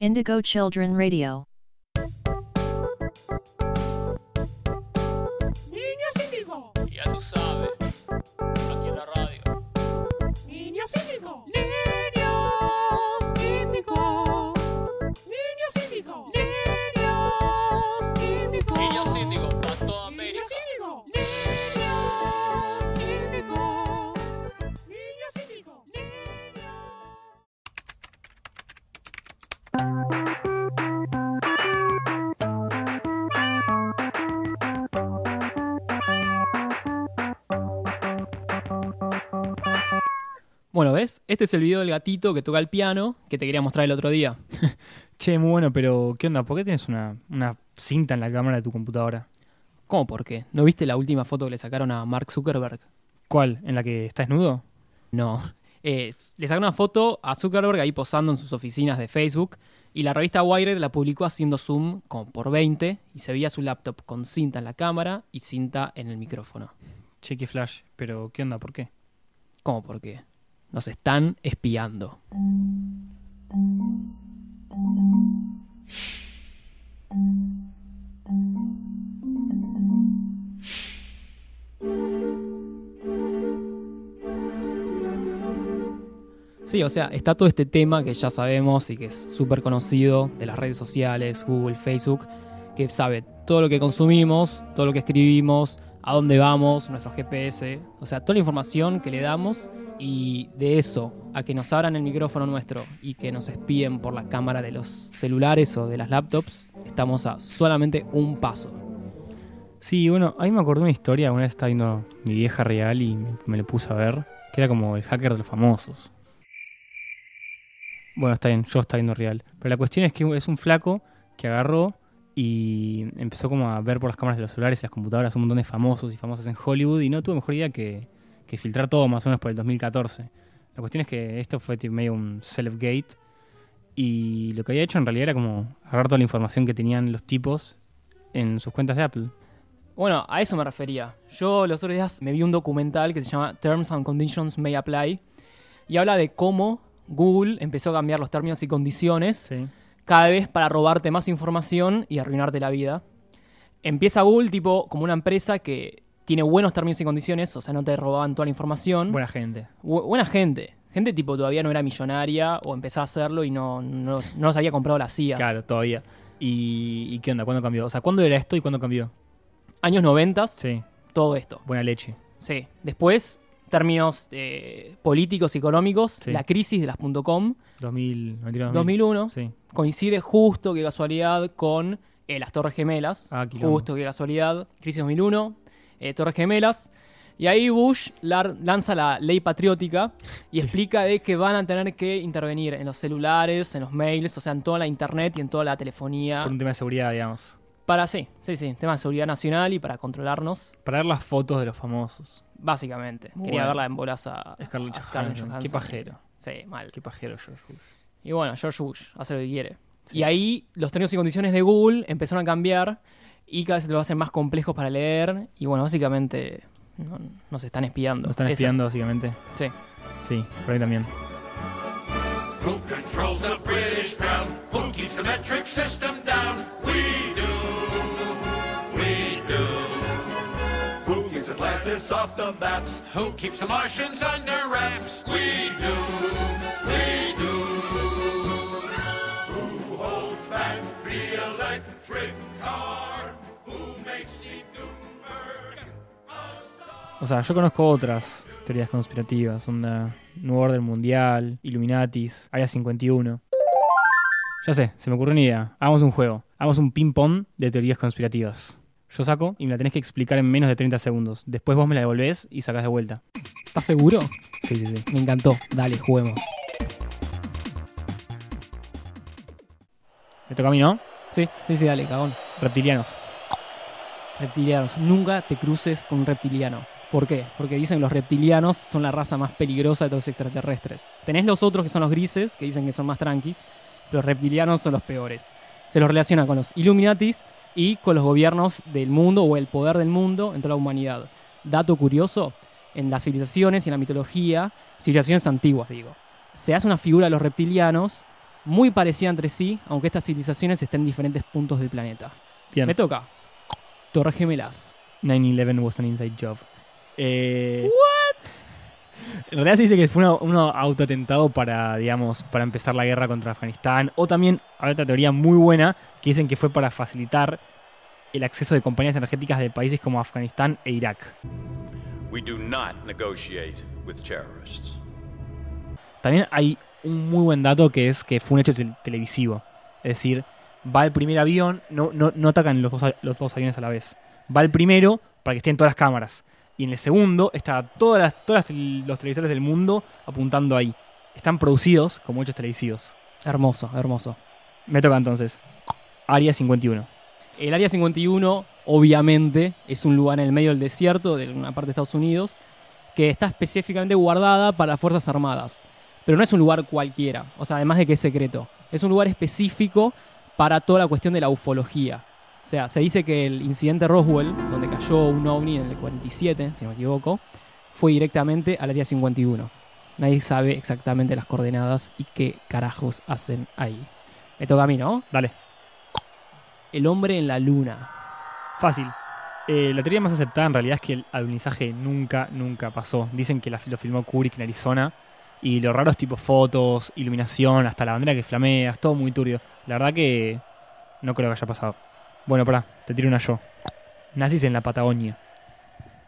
Indigo Children Radio. Niños índigo, Ya tú sabes, Bueno, ¿ves? Este es el video del gatito que toca el piano que te quería mostrar el otro día. Che, muy bueno, pero ¿qué onda? ¿Por qué tienes una, una cinta en la cámara de tu computadora? ¿Cómo por qué? ¿No viste la última foto que le sacaron a Mark Zuckerberg? ¿Cuál? ¿En la que está desnudo? No. Eh, le sacaron una foto a Zuckerberg ahí posando en sus oficinas de Facebook y la revista Wired la publicó haciendo zoom como por 20 y se veía su laptop con cinta en la cámara y cinta en el micrófono. Che, qué flash, pero ¿qué onda? ¿Por qué? ¿Cómo por qué? Nos están espiando. Sí, o sea, está todo este tema que ya sabemos y que es súper conocido de las redes sociales, Google, Facebook, que sabe todo lo que consumimos, todo lo que escribimos, a dónde vamos, nuestro GPS, o sea, toda la información que le damos y de eso a que nos abran el micrófono nuestro y que nos espíen por la cámara de los celulares o de las laptops, estamos a solamente un paso. Sí, bueno, ahí me acordé una historia, una vez estaba viendo mi vieja real y me, lo puse a ver, que era como el hacker de los famosos. Bueno, está bien, yo estaba viendo real. Pero la cuestión es que es un flaco que agarró y empezó como a ver por las cámaras de los celulares y las computadoras un montón de famosos y famosas en Hollywood y no tuvo mejor idea que, que filtrar todo más o menos por el 2014. La cuestión es que esto fue tipo medio un self-gate y lo que había hecho en realidad era como agarrar toda la información que tenían los tipos en sus cuentas de Apple. Bueno, a eso me refería. Yo los otros días me vi un documental que se llama Terms and Conditions May Apply y habla de cómo Google empezó a cambiar los términos y condiciones Sí. Cada vez para robarte más información y arruinarte la vida. Empieza Google tipo como una empresa que tiene buenos términos y condiciones, o sea, no te robaban toda la información. Buena gente. Bu- buena gente. Gente tipo todavía no era millonaria o empezaba a hacerlo y no, no, no los había comprado la CIA. Claro, todavía. ¿Y, y qué onda? ¿Cuándo cambió? O sea, ¿cuándo era esto y cuándo cambió? Años 90, Sí, todo esto. buena leche. Sí. Después, términos eh, políticos y económicos, Sí. la crisis de las .com, 2000, 99, 2001, Sí. coincide justo, qué casualidad, con eh, las Torres Gemelas. Ah, justo, qué casualidad. Crisis 2001, eh, Torres Gemelas. Y ahí Bush lar- lanza la ley patriótica y explica de que van a tener que intervenir en los celulares, en los mails, o sea, en toda la internet y en toda la telefonía. Por un tema de seguridad, digamos. Para, sí, sí, sí, tema de seguridad nacional y para controlarnos, Para ver las fotos de los famosos. Básicamente. Muy Quería bueno. verla en bolas a, Scarlett a Scarlett Johansson. Qué pajero. Sí, mal. Qué pajero, George Bush. Y bueno, George Bush hace lo que quiere. Sí. Y ahí los términos y condiciones de Google empezaron a cambiar y cada vez te lo hacen más complejos para leer. Y bueno, básicamente no- nos están espiando. Nos están Eso. espiando, básicamente. Sí. Sí, por ahí también. Who controls the British crown? Who keeps the metric system down? We do. O sea, yo conozco otras teorías conspirativas. Onda Nuevo Orden Mundial, Illuminatis, Área 51. Ya sé, se me ocurrió una idea. Hagamos un juego. Hagamos un ping-pong de teorías conspirativas. Yo saco y me la tenés que explicar en menos de 30 segundos. Después vos me la devolvés y sacás de vuelta. ¿Estás seguro? Sí, sí, sí. Me encantó. Dale, juguemos. Me toca a mí, ¿no? Sí, sí, sí, dale, cagón. Reptilianos. Reptilianos. Nunca te cruces con un reptiliano. ¿Por qué? Porque dicen que los reptilianos son la raza más peligrosa de todos los extraterrestres. Tenés los otros que son los grises, que dicen que son más tranquis, pero los reptilianos son los peores. Se los relaciona con los Illuminatis y con los gobiernos del mundo o el poder del mundo en toda la humanidad. Dato curioso, en las civilizaciones y en la mitología, civilizaciones antiguas digo, se hace una figura de los reptilianos muy parecida entre sí, aunque estas civilizaciones estén en diferentes puntos del planeta. Bien. Me toca. Torres Gemelas. 9-11 was an inside job. Eh, En realidad se dice que fue un autoatentado para, digamos, para empezar la guerra contra Afganistán. O también hay otra teoría muy buena que dicen que fue para facilitar el acceso de compañías energéticas de países como Afganistán e Irak. We do not negotiate with terrorists. También hay un muy buen dato que es que fue un hecho tel- televisivo. Es decir, va el primer avión, no, no, no atacan los dos, los dos aviones a la vez. Va el primero para que estén todas las cámaras. Y en el segundo está todas las, todas las los televisores del mundo apuntando ahí. Están producidos como hechos televisivos. Hermoso, hermoso. Me toca entonces. Área 51. El Área 51, obviamente, es un lugar en el medio del desierto de una parte de Estados Unidos que está específicamente guardada para las Fuerzas Armadas. Pero no es un lugar cualquiera, o sea, además de que es secreto. Es un lugar específico para toda la cuestión de la ufología. O sea, se dice que el incidente Roswell, donde cayó un ovni en el 47, si no me equivoco, fue directamente al Área 51. Nadie sabe exactamente las coordenadas y qué carajos hacen ahí. Me toca a mí, ¿no? Dale. El hombre en la luna. Fácil. Eh, la teoría más aceptada en realidad es que el alunizaje nunca, nunca pasó. Dicen que la- lo filmó Kubrick en Arizona. Y lo raro es tipo fotos, iluminación, hasta la bandera que flamea, es todo muy turbio. La verdad que no creo que haya pasado. Bueno, pará, te tiro una yo. Nazis en la Patagonia.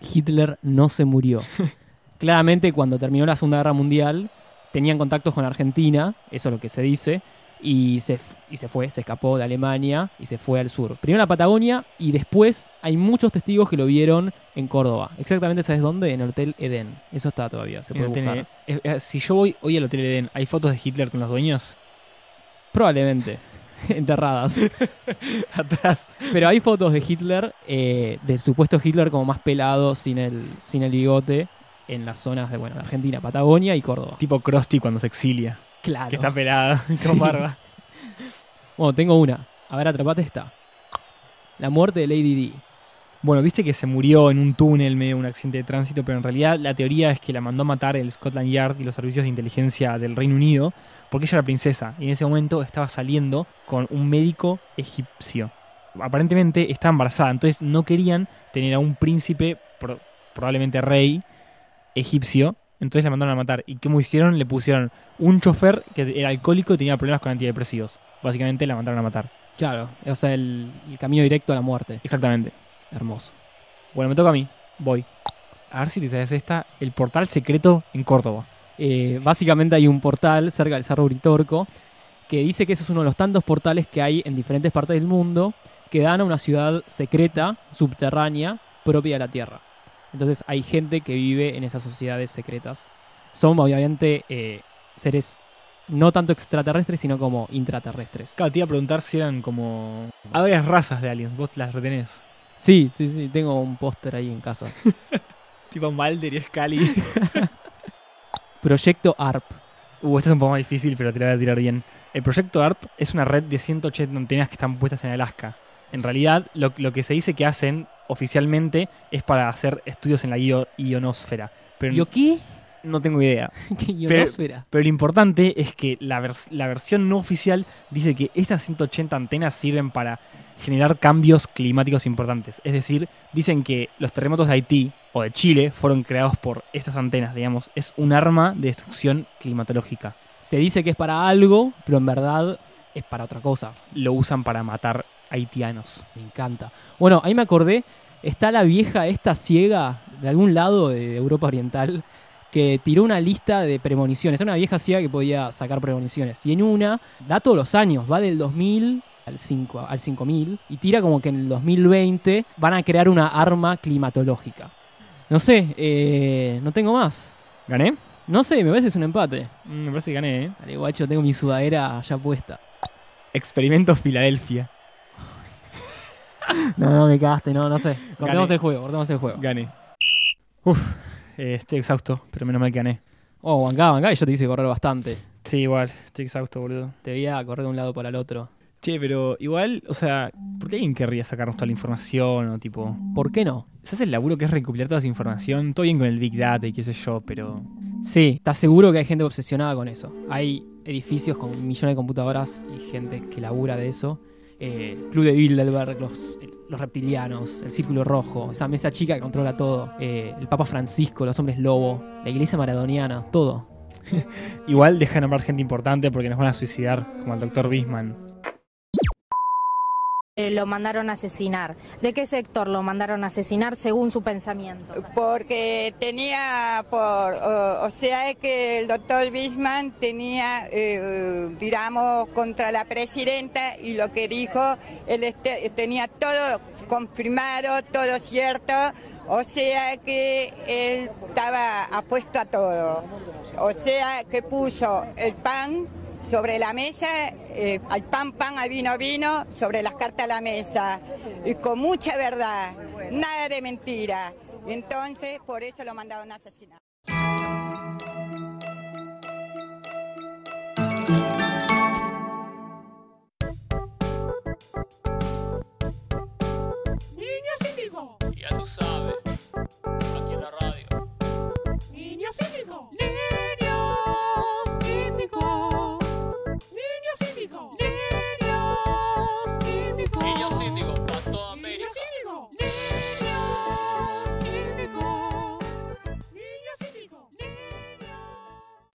Hitler no se murió. Claramente cuando terminó la Segunda Guerra Mundial tenían contactos con Argentina, eso es lo que se dice, y se, y se fue, se escapó de Alemania y se fue al sur. Primero a la Patagonia y después hay muchos testigos que lo vieron en Córdoba. Exactamente, ¿sabes dónde? En el Hotel Edén. Eso está todavía, se puede buscar. Eh, eh, si yo voy hoy al Hotel Edén, ¿hay fotos de Hitler con los dueños? Probablemente. Enterradas. Atrás. Pero hay fotos de Hitler, eh, del supuesto Hitler como más pelado, sin el, sin el bigote, en las zonas de, bueno, Argentina, Patagonia y Córdoba. Tipo Krusty cuando se exilia. Claro. Que está pelada, Sí. con barba. Bueno, tengo una. A ver, atrapate esta. La muerte de Lady D. Bueno, viste que se murió en un túnel medio de un accidente de tránsito, pero en realidad la teoría es que la mandó a matar el Scotland Yard y los servicios de inteligencia del Reino Unido, porque ella era princesa y en ese momento estaba saliendo con un médico egipcio. Aparentemente estaba embarazada, entonces no querían tener a un príncipe, pro- probablemente rey, egipcio, entonces la mandaron a matar. ¿Y cómo hicieron? Le pusieron un chofer que era alcohólico y tenía problemas con antidepresivos. Básicamente la mandaron a matar. Claro, o sea, el, el camino directo a la muerte. Exactamente. Hermoso. Bueno, me toca a mí. Voy. A ver si te sabes esta. El portal secreto en Córdoba. Eh, básicamente hay un portal cerca del Cerro Uritorco que dice que eso es uno de los tantos portales que hay en diferentes partes del mundo que dan a una ciudad secreta, subterránea, propia de la Tierra. Entonces hay gente que vive en esas sociedades secretas. Son obviamente eh, seres no tanto extraterrestres, sino como intraterrestres. Claro, te iba a preguntar si eran como. Hay varias razas de aliens. Vos las retenés. Sí, sí, sí, tengo un póster ahí en casa. Tipo Mulder y Scully. Proyecto ARP. uh, esta es un poco más difícil, pero te la voy a tirar bien. El proyecto ARP es una red de 180 antenas que están puestas en Alaska. En realidad, lo, lo que se dice que hacen oficialmente es para hacer estudios en la io- ionosfera. Pero ¿Yo qué? No tengo idea. ¿Qué ionosfera? Pero lo importante es que la, vers- la versión no oficial dice que estas 180 antenas sirven para generar cambios climáticos importantes. Es decir, dicen que los terremotos de Haití o de Chile fueron creados por estas antenas, digamos. Es un arma de destrucción climatológica. Se dice que es para algo, pero en verdad es para otra cosa. Lo usan para matar haitianos. Me encanta. Bueno, ahí me acordé, está la vieja esta ciega de algún lado de Europa Oriental que tiró una lista de premoniciones. Era una vieja ciega que podía sacar premoniciones. Y en una, da todos los años, va del 2000 al, 5, al 5000 y tira como que en el 2020 van a crear una arma climatológica. No sé, eh, no tengo más. ¿Gané? No sé, me parece que es un empate. Mm, Me parece que gané, ¿eh? Dale, guacho, tengo mi sudadera ya puesta. Experimento Filadelfia. No, no me cagaste, no, no sé. Cortemos Gané. el juego, cortemos el juego. Gané. Uf, eh, estoy exhausto, pero menos mal que gané. Oh, bancá, bancá, y yo te hice correr bastante. Sí, igual, estoy exhausto, boludo. Te veía correr de un lado para el otro. Che, pero igual, o sea, ¿por qué alguien querría sacarnos toda la información o tipo... ¿Por qué no? Hace el laburo que es recopilar toda esa información, todo bien con el Big Data y qué sé yo, pero Sí, estás seguro que hay gente obsesionada con eso. Hay edificios con millones de computadoras y gente que labura de eso. Eh, Club de Bilderberg, los, los reptilianos, el Círculo Rojo, esa mesa chica que controla todo, eh, el Papa Francisco, los hombres lobo, la iglesia maradoniana, todo. Igual deja de nombrar gente importante porque nos van a suicidar, como el doctor Bisman. Eh, lo mandaron a asesinar. ¿De qué sector lo mandaron a asesinar según su pensamiento? Porque tenía por, o, sea que el doctor Bisman tenía, eh, digamos, contra la presidenta y lo que dijo, él este- tenía todo confirmado, todo cierto, o sea que él estaba apuesto a todo. O sea que puso el pan sobre la mesa, eh, al pan pan, al vino vino, sobre las cartas a la mesa, y con mucha verdad, nada de mentira. Entonces, por eso lo mandaron a asesinar. Niño síndico, Ya tú sabes.